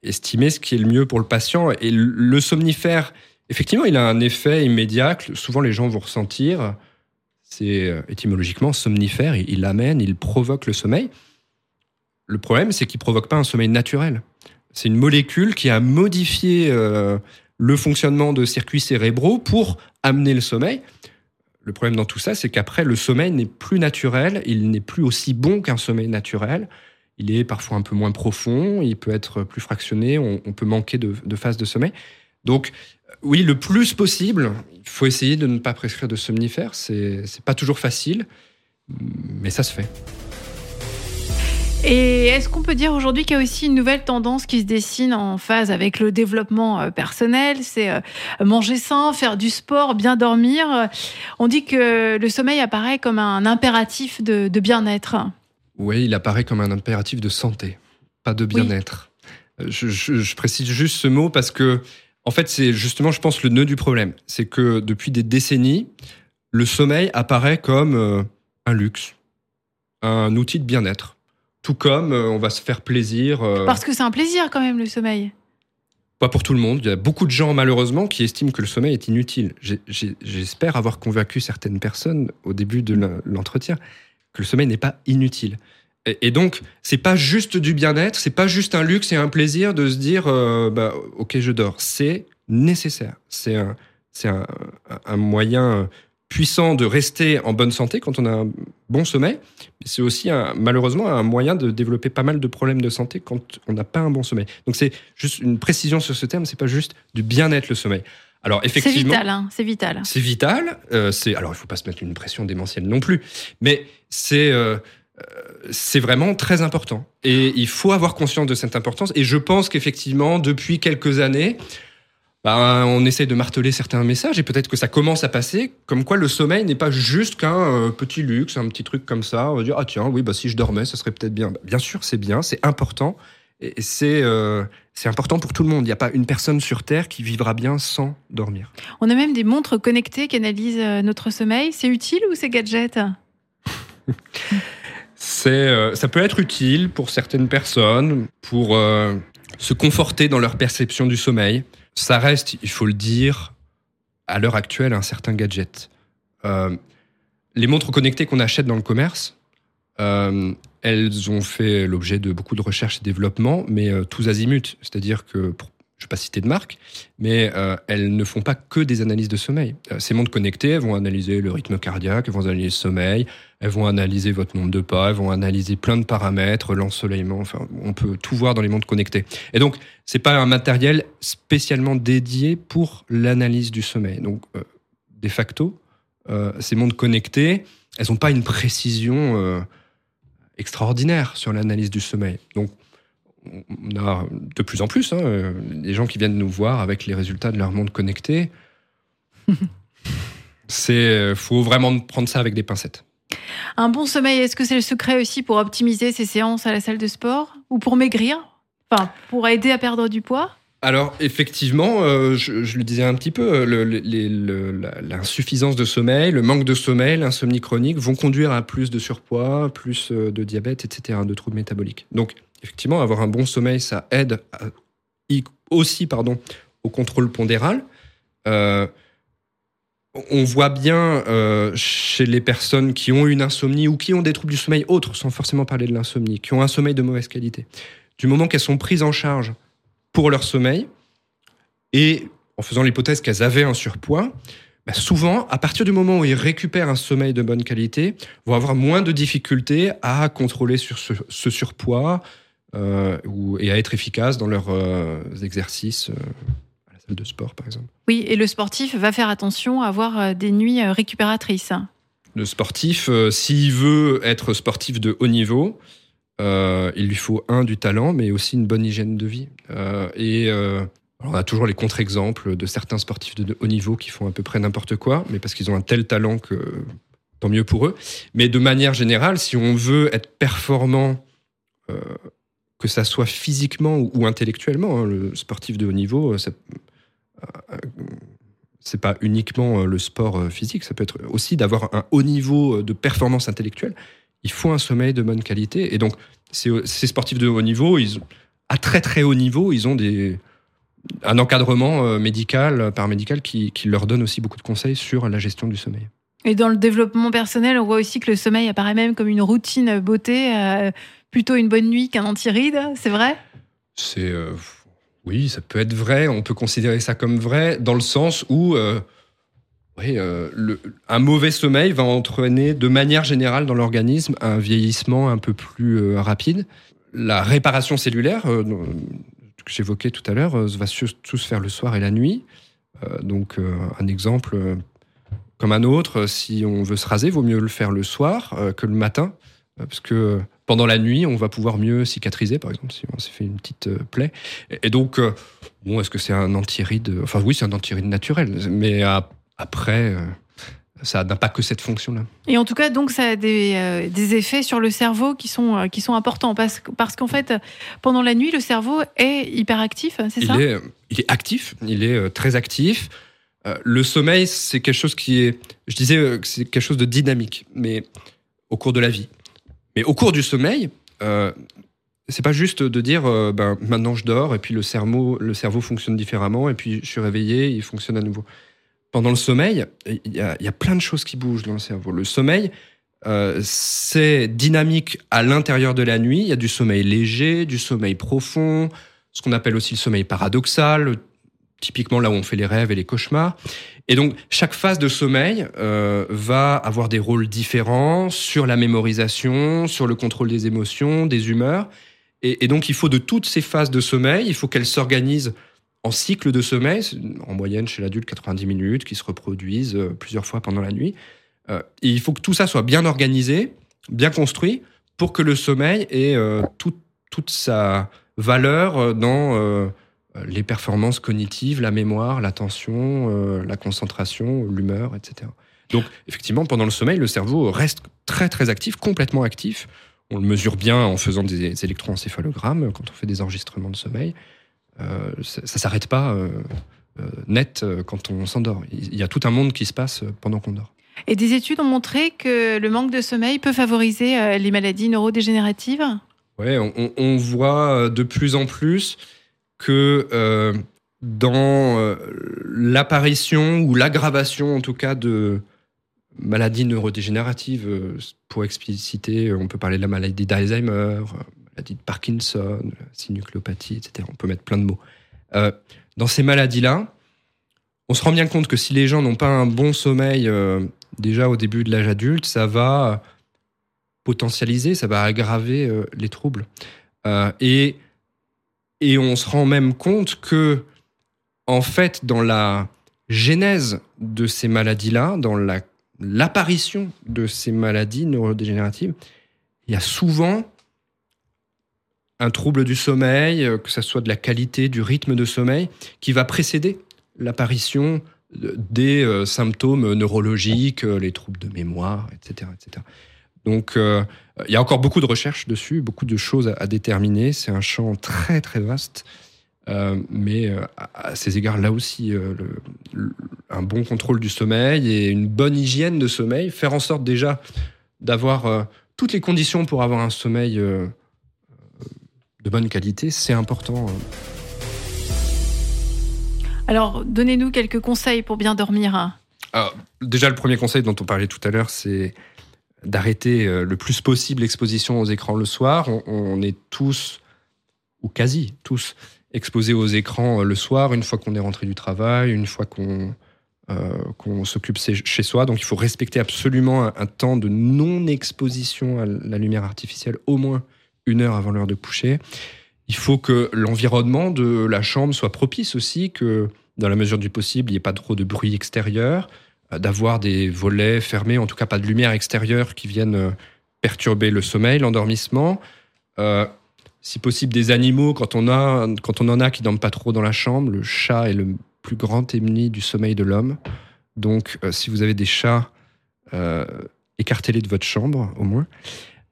estimer ce qui est le mieux pour le patient. Et le somnifère, effectivement, il a un effet immédiat que souvent les gens vont ressentir c'est euh, étymologiquement somnifère, il, amène, il provoque le sommeil. Le problème, c'est qu'il ne provoque pas un sommeil naturel. C'est une molécule qui a modifié euh, le fonctionnement de circuits cérébraux pour amener le sommeil. Le problème dans tout ça, c'est qu'après, le sommeil n'est plus naturel, il n'est plus aussi bon qu'un sommeil naturel. Il est parfois un peu moins profond, il peut être plus fractionné, on, peut manquer de, de phases de sommeil. Donc, oui, le plus possible, il faut essayer de ne pas prescrire de somnifères. C'est, pas toujours facile, mais ça se fait. Et est-ce qu'on peut dire aujourd'hui qu'il y a aussi une nouvelle tendance qui se dessine en phase avec le développement euh, personnel? C'est euh, manger sain, faire du sport, bien dormir. On dit que le sommeil apparaît comme un impératif de, bien-être. Oui, il apparaît comme un impératif de santé, pas de bien-être. Je, je, précise juste ce mot parce que en fait, c'est justement, je pense, le nœud du problème. C'est que depuis des décennies, le sommeil apparaît comme euh, un luxe, un outil de bien-être. Tout comme euh, on va se faire plaisir. Euh, Parce que c'est un plaisir quand même, le sommeil. Pas pour tout le monde. Il y a beaucoup de gens, malheureusement, qui estiment que le sommeil est inutile. J'espère avoir convaincu certaines personnes au début de l'entretien que le sommeil n'est pas inutile. Et, donc, c'est pas juste du bien-être, c'est pas juste un luxe et un plaisir de se dire, euh, bah, ok, je dors. C'est nécessaire. C'est un, c'est un, un moyen puissant de rester en bonne santé quand on a un bon sommeil. C'est aussi un, malheureusement un moyen de développer pas mal de problèmes de santé quand on n'a pas un bon sommeil. Donc c'est juste une précision sur ce terme. C'est pas juste du bien-être le sommeil. Alors C'est effectivement, vital, hein, c'est vital. c'est vital. euh, c'est alors il faut pas se mettre une pression démentielle non plus, mais c'est euh, c'est vraiment très important. Et il faut avoir conscience de cette importance. Et je pense qu'effectivement, depuis quelques années, bah, on essaie de marteler certains messages et peut-être que ça commence à passer, comme quoi le sommeil n'est pas juste qu'un euh, petit luxe, un petit truc comme ça. On va dire ah tiens oui bah si je dormais, ça serait peut-être bien. Bah, bien sûr c'est bien, c'est important et c'est euh, c'est important pour tout le monde. Il n'y a pas une personne sur terre qui vivra bien sans dormir. On a même des montres connectées qui analysent euh, notre sommeil. C'est utile ou c'est gadget? C'est, euh, ça peut être utile pour certaines personnes pour euh, se conforter dans leur perception du sommeil. Ça reste, il faut le dire, à l'heure actuelle, un certain gadget. Euh, les montres connectées qu'on achète dans le commerce, elles ont fait l'objet de beaucoup de recherches et développements, mais tous azimuts. C'est-à-dire que, pour, je ne vais pas citer de marque, mais euh, elles ne font pas que des analyses de sommeil. Euh, ces montres connectées, elles vont analyser le rythme cardiaque, elles vont analyser le sommeil, elles vont analyser votre nombre de pas, elles vont analyser plein de paramètres, l'ensoleillement, enfin, on peut tout voir dans les montres connectées. Et donc, c'est pas un matériel spécialement dédié pour l'analyse du sommeil. Donc, euh, de facto, ces montres connectées, elles n'ont pas une précision extraordinaire sur l'analyse du sommeil. Donc, on a de plus en plus hein, des gens qui viennent nous voir avec les résultats de leur montre connectée. C'est, euh, faut vraiment prendre ça avec des pincettes. Un bon sommeil, est-ce que c'est le secret aussi pour optimiser ses séances à la salle de sport ou pour maigrir? Enfin, pour aider à perdre du poids? Alors effectivement, euh, je, je le disais un petit peu, euh, le- le- les- le- la- l'insuffisance de sommeil, le manque de sommeil, l'insomnie chronique vont conduire à plus de surpoids, plus de diabète, etc., de troubles métaboliques. Donc effectivement, avoir un bon sommeil, ça aide aussi pardon, au contrôle pondéral. Euh, on voit bien euh, chez les personnes qui ont une insomnie ou qui ont des troubles du sommeil autres, sans forcément parler de l'insomnie, qui ont un sommeil de mauvaise qualité, du moment qu'elles sont prises en charge pour leur sommeil, et en faisant l'hypothèse qu'elles avaient un surpoids, bah, souvent, à partir du moment où ils récupèrent un sommeil de bonne qualité, vont avoir moins de difficultés à contrôler sur ce surpoids euh, ou, et à être efficaces dans leurs euh, exercices euh, à la salle de sport, par exemple. Oui, et le sportif va faire attention à avoir des nuits récupératrices. Le sportif, s'il veut être sportif de haut niveau, euh, il lui faut un du talent, mais aussi une bonne hygiène de vie. Euh, et euh, on a toujours les contre-exemples de certains sportifs de haut niveau qui font à peu près n'importe quoi, mais parce qu'ils ont un tel talent que tant mieux pour eux. Mais de manière générale, si on veut être performant, que ça soit physiquement ou, intellectuellement, hein, le sportif de haut niveau, euh, ça- euh, c'est pas uniquement euh, le sport physique, ça peut être aussi d'avoir un haut niveau de performance intellectuelle. Il faut un sommeil de bonne qualité. Et donc, ces, sportifs de haut niveau, à très très haut niveau, ils ont des, un encadrement médical, paramédical, qui, qui leur donne aussi beaucoup de conseils sur la gestion du sommeil. Et dans le développement personnel, on voit aussi que le sommeil apparaît même comme une routine beauté, plutôt une bonne nuit qu'un anti-ride, c'est vrai? C'est euh, oui, ça peut être vrai. On peut considérer ça comme vrai dans le sens où euh, euh, un mauvais sommeil va entraîner de manière générale dans l'organisme un vieillissement un peu plus rapide. La réparation cellulaire que j'évoquais tout à l'heure va surtout se faire le soir et la nuit. Donc un exemple comme un autre, si on veut se raser, vaut mieux le faire le soir que le matin, parce que pendant la nuit, on va pouvoir mieux cicatriser, par exemple, si on s'est fait une petite euh, plaie. Et, donc, euh, bon, est-ce que c'est un antiride Enfin, oui, c'est un antiride naturel, mais après, euh, ça n'a pas que cette fonction-là. Et en tout cas, donc, ça a des, euh, des effets sur le cerveau qui sont, euh, qui sont importants. Parce, parce qu'en fait, pendant la nuit, le cerveau est hyperactif, c'est ça? Il est, il est actif, il est euh, très actif. Euh, le sommeil, c'est quelque chose qui est, je disais, euh, c'est quelque chose de dynamique, mais au cours de la vie. Mais au cours du sommeil, euh, c'est pas juste de dire, euh, ben maintenant je dors et puis le cerveau, le cerveau fonctionne différemment et puis je suis réveillé, il fonctionne à nouveau. Pendant le sommeil, il y y a plein de choses qui bougent dans le cerveau. Le sommeil euh, c'est dynamique à l'intérieur de la nuit. Il y a du sommeil léger, du sommeil profond, ce qu'on appelle aussi le sommeil paradoxal, typiquement là où on fait les rêves et les cauchemars. Et donc, chaque phase de sommeil euh, va avoir des rôles différents sur la mémorisation, sur le contrôle des émotions, des humeurs. Et, donc, il faut de toutes ces phases de sommeil, il faut qu'elles s'organisent en cycle de sommeil, en moyenne chez l'adulte 90 minutes, qui se reproduisent euh, plusieurs fois pendant la nuit. Euh, il faut que tout ça soit bien organisé, bien construit, pour que le sommeil ait tout, toute sa valeur dans les performances cognitives, la mémoire, l'attention, la concentration, l'humeur, etc. Donc, effectivement, pendant le sommeil, le cerveau reste très, très actif, complètement actif. On le mesure bien en faisant des électroencéphalogrammes quand on fait des enregistrements de sommeil. Euh, ça, ça s'arrête pas euh, euh, net quand on s'endort. Il y a tout un monde qui se passe pendant qu'on dort. Et des études ont montré que le manque de sommeil peut favoriser les maladies neurodégénératives? Oui, on, on, voit de plus en plus que euh, dans euh, l'apparition ou l'aggravation, en tout cas, de maladies neurodégénératives, pour expliciter, on peut parler de la maladie d'Alzheimer, maladie de Parkinson, synucléopathie, etc. On peut mettre plein de mots. Euh, dans ces maladies-là, on se rend bien compte que si les gens n'ont pas un bon sommeil euh, déjà au début de l'âge adulte, ça va potentialiser, ça va aggraver euh, les troubles. et, et on se rend même compte que, en fait, dans la genèse de ces maladies-là, dans l'apparition de ces maladies neurodégénératives, il y a souvent un trouble du sommeil, euh, que ce soit de la qualité, du rythme de sommeil, qui va précéder l'apparition des euh, symptômes neurologiques, euh, les troubles de mémoire, etc. etc. Donc, il y a encore beaucoup de recherches dessus, beaucoup de choses à, déterminer. C'est un champ très, très vaste. mais à, ces égards, là aussi, un bon contrôle du sommeil et une bonne hygiène de sommeil, faire en sorte déjà d'avoir toutes les conditions pour avoir un sommeil de bonne qualité, c'est important. Alors, donnez-nous quelques conseils pour bien dormir. Hein. déjà, le premier conseil dont on parlait tout à l'heure, c'est d'arrêter euh, le plus possible l'exposition aux écrans le soir. On, est tous, ou quasi tous, exposés aux écrans euh, le soir, une fois qu'on est rentré du travail, une fois qu'on euh, s'occupe chez soi. Donc il faut respecter absolument un temps de non-exposition à la lumière artificielle, au moins une heure avant l'heure de coucher. Il faut que l'environnement de la chambre soit propice aussi, que dans la mesure du possible, il n'y ait pas trop de bruit extérieur, d'avoir des volets fermés, en tout cas pas de lumière extérieure qui viennent euh, perturber le sommeil, l'endormissement. Euh, si possible, des animaux, quand on, a, quand on en a qui dorment pas trop dans la chambre. Le chat est le plus grand ennemi du sommeil de l'homme. Donc, si vous avez des chats, écartez-les de votre chambre, au moins.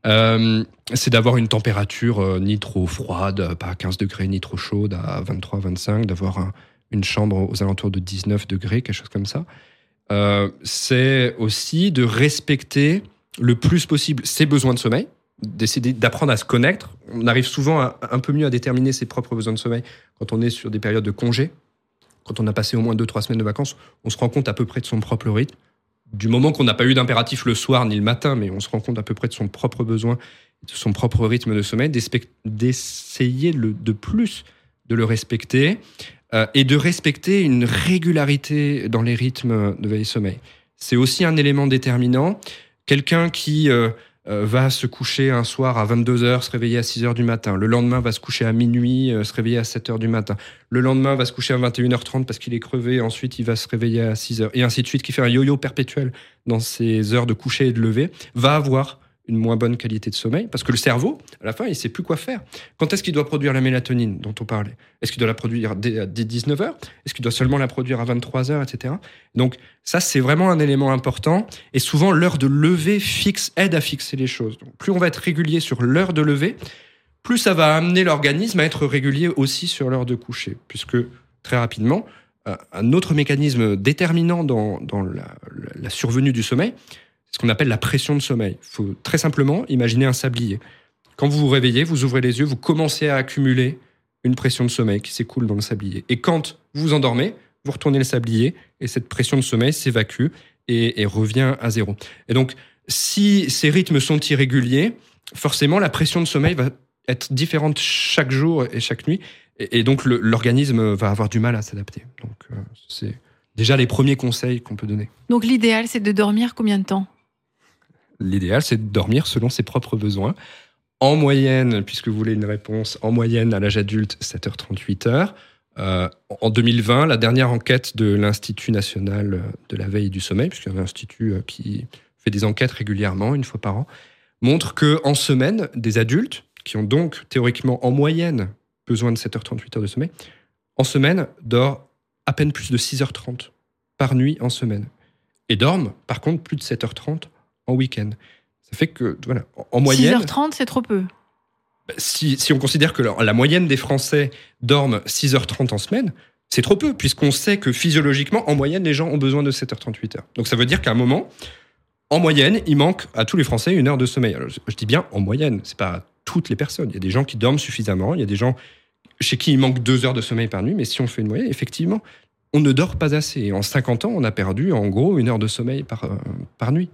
Euh, c'est d'avoir une température euh, ni trop froide, pas à 15 degrés, ni trop chaude, à 23, 25, d'avoir une chambre aux alentours de 19 degrés, quelque chose comme ça. Euh, c'est aussi de respecter le plus possible ses besoins de sommeil, d'essayer d'apprendre à se connaître. On arrive souvent un peu mieux à déterminer ses propres besoins de sommeil quand on est sur des périodes de congé. Quand on a passé au moins 2-3 semaines de vacances, on se rend compte à peu près de son propre rythme du moment qu'on n'a pas eu d'impératif le soir ni le matin, mais on se rend compte à peu près de son propre besoin, de son propre rythme de sommeil, d'essayer de plus de le respecter euh, et de respecter une régularité dans les rythmes de veille-sommeil. C'est aussi un élément déterminant. Quelqu'un qui euh, euh, va se coucher un soir à 22h, se réveiller à 6h du matin. Le lendemain va se coucher à minuit, se réveiller à 7h du matin. Le lendemain va se coucher à 21h30 parce qu'il est crevé. Ensuite, il va se réveiller à 6h. Et ainsi de suite, qui fait un yo-yo perpétuel dans ses heures de coucher et de lever, va avoir une moins bonne qualité de sommeil, parce que le cerveau, à la fin, il sait plus quoi faire. Quand est-ce qu'il doit produire la mélatonine dont on parlait? Est-ce qu'il doit la produire dès, 19h Est-ce qu'il doit seulement la produire à 23h, etc. Donc ça, c'est vraiment un élément important. Et souvent, l'heure de lever fixe aide à fixer les choses. Plus on va être régulier sur l'heure de lever, plus ça va amener l'organisme à être régulier aussi sur l'heure de coucher, puisque très rapidement, euh, un autre mécanisme déterminant dans, la survenue du sommeil, ce qu'on appelle la pression de sommeil. Il faut très simplement imaginer un sablier. Quand vous vous réveillez, vous ouvrez les yeux, vous commencez à accumuler une pression de sommeil qui s'écoule dans le sablier. Et quand vous vous endormez, vous retournez le sablier et cette pression de sommeil s'évacue et, revient à zéro. Et donc, Si ces rythmes sont irréguliers, forcément la pression de sommeil va être différente chaque jour et chaque nuit, et, donc l'organisme va avoir du mal à s'adapter. Donc euh, c'est déjà les premiers conseils qu'on peut donner. Donc l'idéal, c'est de dormir combien de temps? L'idéal, c'est de dormir selon ses propres besoins. En moyenne, puisque vous voulez une réponse, en moyenne à l'âge adulte, 7h38 heures. Euh, en 2020, la dernière enquête de l'Institut national de la veille du sommeil, puisqu'il y a un institut euh, qui fait des enquêtes régulièrement, une fois par an, montre que en semaine, des adultes, qui ont donc théoriquement en moyenne besoin de 7h38 heures de sommeil, en semaine, dorment à peine plus de 6h30 par nuit en semaine. Et dorment, par contre, plus de 7h30 en week-end. Ça fait que, voilà, en moyenne. 6h30, c'est trop peu. Bah, si, si, on considère que la, moyenne des Français dorment 6h30 en semaine, c'est trop peu, puisqu'on sait que physiologiquement, en moyenne, les gens ont besoin de 7h38 heures. Donc ça veut dire qu'à un moment, en moyenne, il manque à tous les Français une heure de sommeil. Alors, je dis bien en moyenne, c'est pas toutes les personnes. Il y a des gens qui dorment suffisamment, il y a des gens chez qui il manque deux heures de sommeil par nuit, mais si on fait une moyenne, effectivement, on ne dort pas assez. En 50 ans, on a perdu en gros une heure de sommeil par, euh, par nuit.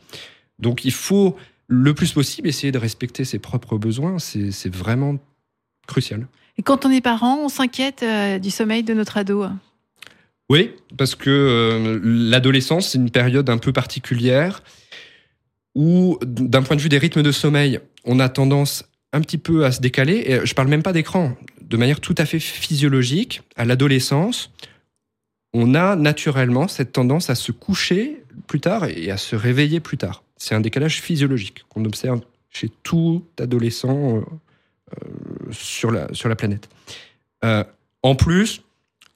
Donc il faut le plus possible essayer de respecter ses propres besoins. C'est vraiment crucial. Et quand on est parent, on s'inquiète euh, du sommeil de notre ado? Oui, parce que euh, l'adolescence, c'est une période un peu particulière où, d'un point de vue des rythmes de sommeil, on a tendance un petit peu à se décaler. Et je parle même pas d'écran. De manière tout à fait physiologique, à l'adolescence, on a naturellement cette tendance à se coucher plus tard et à se réveiller plus tard. C'est un décalage physiologique qu'on observe chez tout adolescent euh, euh, sur, la, planète. Euh, en plus,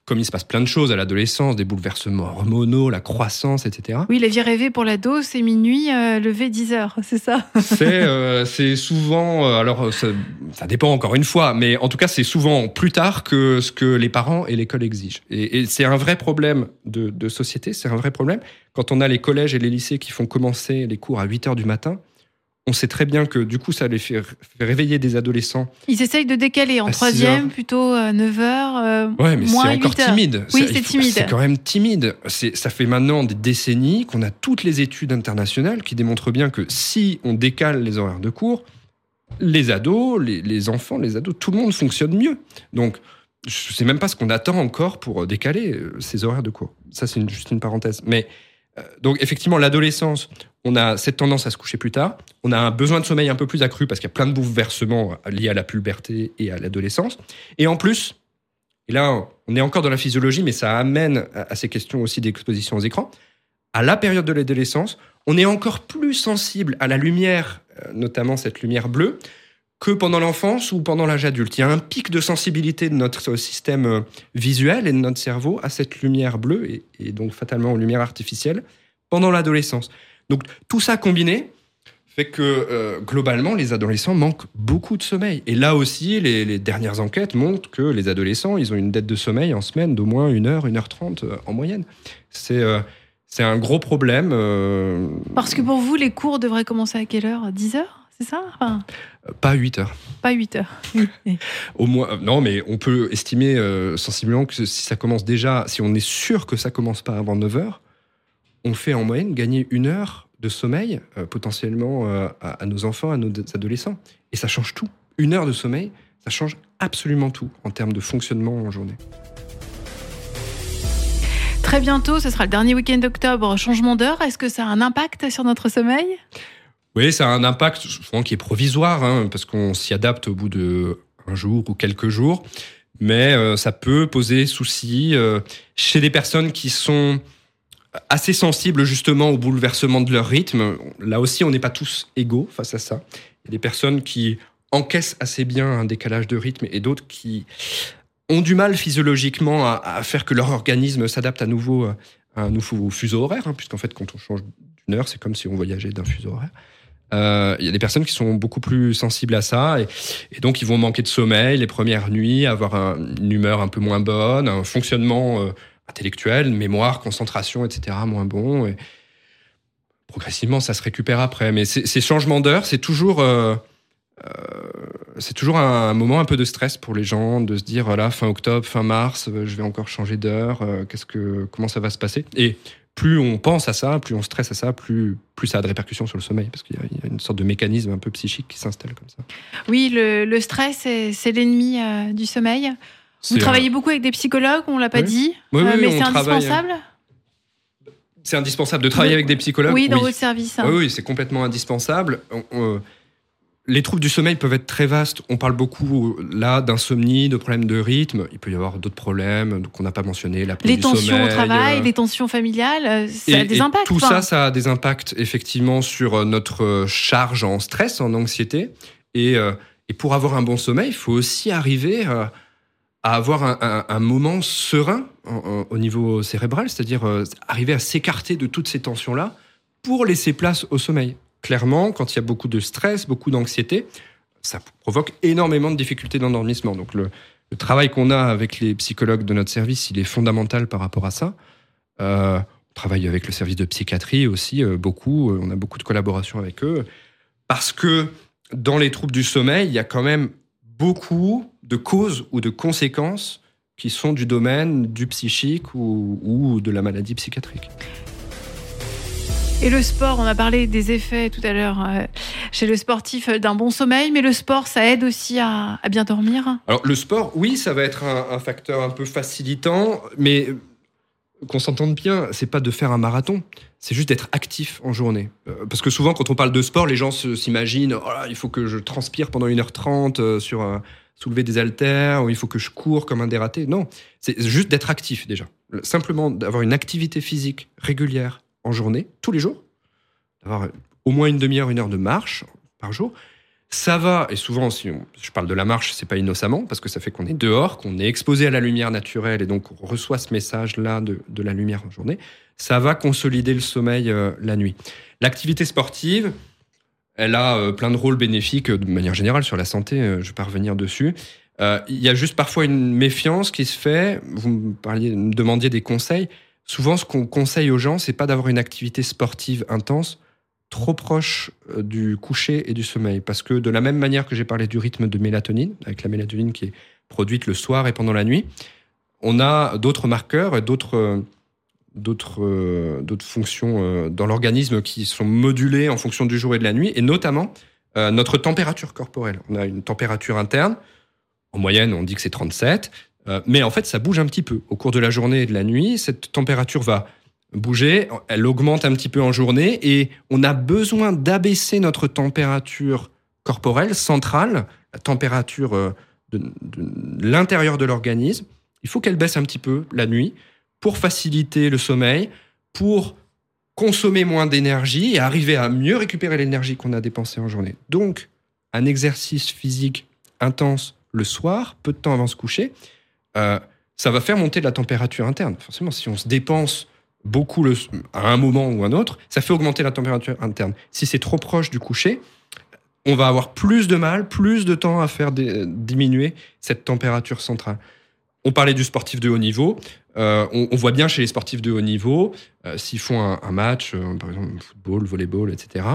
comme il se passe plein de choses à l'adolescence, des bouleversements hormonaux, la croissance, etc. Oui, la vie rêvée pour l'ado, c'est minuit, euh, lever 10 heures, c'est ça? C'est c'est souvent, alors ça, ça, dépend encore une fois, mais en tout cas, c'est souvent plus tard que ce que les parents et l'école exigent. Et, et c'est un vrai problème de, de société, c'est un vrai problème. Quand on a les collèges et les lycées qui font commencer les cours à 8 heures du matin, on sait très bien que du coup, ça les fait réveiller des adolescents. Ils essayent de décaler en troisième, plutôt 9 heures. Euh, ouais, mais c'est encore timide. Oui, c'est timide. C'est quand même timide. Ça fait maintenant des décennies qu'on a toutes les études internationales qui démontrent bien que si on décale les horaires de cours, les ados, les, enfants, les ados, tout le monde fonctionne mieux. Donc, je ne sais même pas ce qu'on attend encore pour décaler euh, ces horaires de cours. Ça, c'est juste une parenthèse. Mais euh, donc effectivement, l'adolescence, on a cette tendance à se coucher plus tard. On a un besoin de sommeil un peu plus accru parce qu'il y a plein de bouleversements liés à la puberté et à l'adolescence. Et en plus, et là, on est encore dans la physiologie, mais ça amène à ces questions aussi d'exposition aux écrans. À la période de l'adolescence, on est encore plus sensible à la lumière, euh, notamment cette lumière bleue, que pendant l'enfance ou pendant l'âge adulte. Il y a un pic de sensibilité de notre système euh, visuel et de notre cerveau à cette lumière bleue et, donc fatalement aux lumières artificielles pendant l'adolescence. Donc tout ça combiné fait que euh, globalement les adolescents manquent beaucoup de sommeil. Et là aussi, les, dernières enquêtes montrent que les adolescents, ils ont une dette de sommeil en semaine d'au moins une heure, une heure trente euh, en moyenne. C'est c'est un gros problème. Parce que pour vous, les cours devraient commencer à quelle heure? 10 heures? C'est ça? Pas 8 heures. Pas 8 heures. Au moins, euh, non, mais on peut estimer euh, sensiblement que si ça commence déjà, si on est sûr que ça commence pas avant 9 heures, on fait en moyenne gagner une heure de sommeil euh, potentiellement à, nos enfants, à nos adolescents. Et ça change tout. Une heure de sommeil, ça change absolument tout en termes de fonctionnement en journée. Très bientôt, ce sera le dernier week-end d'octobre, changement d'heure. Est-ce que ça a un impact sur notre sommeil? Oui, ça a un impact souvent qui est provisoire, hein, parce qu'on s'y adapte au bout de un jour ou quelques jours, mais euh, ça peut poser souci euh, chez des personnes qui sont assez sensibles justement au bouleversement de leur rythme. Là aussi, on n'est pas tous égaux face à ça. Il y a des personnes qui encaissent assez bien un décalage de rythme et d'autres qui ont du mal physiologiquement à, faire que leur organisme s'adapte à nouveau à un nouveau fuseau horaire, hein, puisqu'en fait, quand on change d'une heure, c'est comme si on voyageait d'un fuseau horaire. Euh, il y a des personnes qui sont beaucoup plus sensibles à ça et, donc ils vont manquer de sommeil les premières nuits, avoir une humeur un peu moins bonne, un fonctionnement euh, intellectuel, mémoire, concentration, etc. moins bon. Progressivement, ça se récupère après. Mais ces changements d'heure, c'est toujours euh, c'est toujours un, moment un peu de stress pour les gens de se dire voilà fin octobre, fin mars, je vais encore changer d'heure. qu'est-ce que comment ça va se passer? Et plus on pense à ça, plus on stresse à ça, plus, plus ça a de répercussions sur le sommeil, parce qu'il y, a une sorte de mécanisme un peu psychique qui s'installe comme ça. Oui, le, stress, c'est l'ennemi euh, du sommeil. Vous travaillez beaucoup avec des psychologues, on l'a pas dit, oui, oui, mais c'est indispensable c'est indispensable de travailler avec des psychologues. Oui, dans votre service. Hein. Oui, c'est complètement indispensable. les troubles du sommeil peuvent être très vastes. On parle beaucoup là d'insomnie, de problèmes de rythme. Il peut y avoir d'autres problèmes qu'on n'a pas mentionnés. Les tensions au travail, euh, les tensions familiales, euh, ça a des impacts. Tout ça, ça a des impacts effectivement sur euh, notre charge en stress, en anxiété. Et, et pour avoir un bon sommeil, il faut aussi arriver à avoir un, moment serein au niveau cérébral, c'est-à-dire euh, arriver à s'écarter de toutes ces tensions-là pour laisser place au sommeil. Clairement, quand il y a beaucoup de stress, beaucoup d'anxiété, ça provoque énormément de difficultés d'endormissement. Donc le, travail qu'on a avec les psychologues de notre service, il est fondamental par rapport à ça. Euh, on travaille avec le service de psychiatrie aussi euh, beaucoup. On a beaucoup de collaboration avec eux parce que dans les troubles du sommeil, il y a quand même beaucoup de causes ou de conséquences qui sont du domaine du psychique ou, de la maladie psychiatrique. Et le sport, on a parlé des effets tout à l'heure euh, chez le sportif euh, d'un bon sommeil, mais le sport, ça aide aussi à, bien dormir? Alors le sport, oui, ça va être un, facteur un peu facilitant, mais euh, qu'on s'entende bien, c'est pas de faire un marathon, c'est juste d'être actif en journée. parce que souvent, quand on parle de sport, les gens s'imaginent, oh il faut que je transpire pendant 1h30 sur un soulever des haltères, ou il faut que je cours comme un dératé. Non, c'est juste d'être actif déjà. Simplement d'avoir une activité physique régulière en journée, tous les jours, d'avoir au moins une demi-heure, une heure de marche par jour. Ça va, et souvent, si je parle de la marche, c'est pas innocemment, parce que ça fait qu'on est dehors, qu'on est exposé à la lumière naturelle, et donc on reçoit ce message-là de, la lumière en journée. Ça va consolider le sommeil euh, la nuit. L'activité sportive, elle a euh, plein de rôles bénéfiques euh, de manière générale sur la santé, euh, je vais pas revenir dessus. Il y a juste parfois une méfiance qui se fait. Vous me, parliez, me demandiez des conseils. Souvent, ce qu'on conseille aux gens, c'est pas d'avoir une activité sportive intense trop proche du coucher et du sommeil. Parce que de la même manière que j'ai parlé du rythme de mélatonine, avec la mélatonine qui est produite le soir et pendant la nuit, on a d'autres marqueurs et d'autres d'autres euh, d'autres fonctions euh, dans l'organisme qui sont modulées en fonction du jour et de la nuit, et notamment euh, notre température corporelle. On a une température interne, en moyenne on dit que c'est 37, mais en fait ça bouge un petit peu. Au cours de la journée et de la nuit, cette température va bouger, elle augmente un petit peu en journée, et on a besoin d'abaisser notre température corporelle centrale, la température de l'intérieur de l'organisme. Il faut qu'elle baisse un petit peu la nuit pour faciliter le sommeil, pour consommer moins d'énergie et arriver à mieux récupérer l'énergie qu'on a dépensée en journée. Donc, un exercice physique intense le soir, peu de temps avant se coucher, euh, ça va faire monter la température interne. Forcément, si on se dépense beaucoup à un moment ou un autre, ça fait augmenter la température interne. Si c'est trop proche du coucher, on va avoir plus de mal, plus de temps à faire diminuer cette température centrale. On parlait du sportif de haut niveau. Euh, on, voit bien chez les sportifs de haut niveau, euh, s'ils font un, match, euh, par exemple football, volleyball, etc.,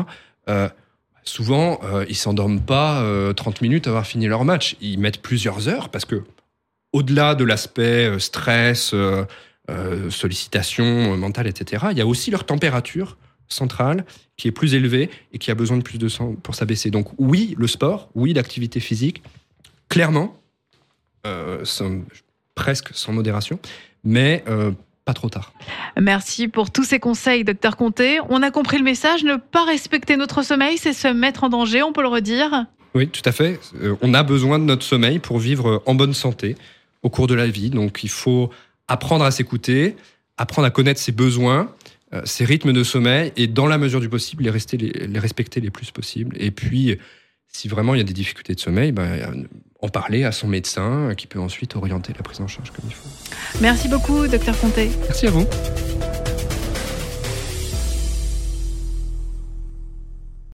souvent, ils s'endorment pas 30 minutes à avoir fini leur match. Ils mettent plusieurs heures parce que, au-delà de l'aspect stress, sollicitation mentale, etc., il y a aussi leur température centrale qui est plus élevée et qui a besoin de plus de sang pour s'abaisser. Donc oui, le sport, oui, l'activité physique, clairement, presque sans modération, mais euh, pas trop tard. Merci pour tous ces conseils, docteur Comté. On a compris le message, ne pas respecter notre sommeil, c'est se mettre en danger, on peut le redire Oui, tout à fait. Euh, on a besoin de notre sommeil pour vivre en bonne santé au cours de la vie. Donc il faut apprendre à s'écouter, apprendre à connaître ses besoins, euh, ses rythmes de sommeil et dans la mesure du possible les, rester, les, respecter les plus possible. Et puis, si vraiment il y a des difficultés de sommeil, ben, en parler à son médecin qui peut ensuite orienter la prise en charge comme il faut. Merci beaucoup, docteur Comté. Merci à vous.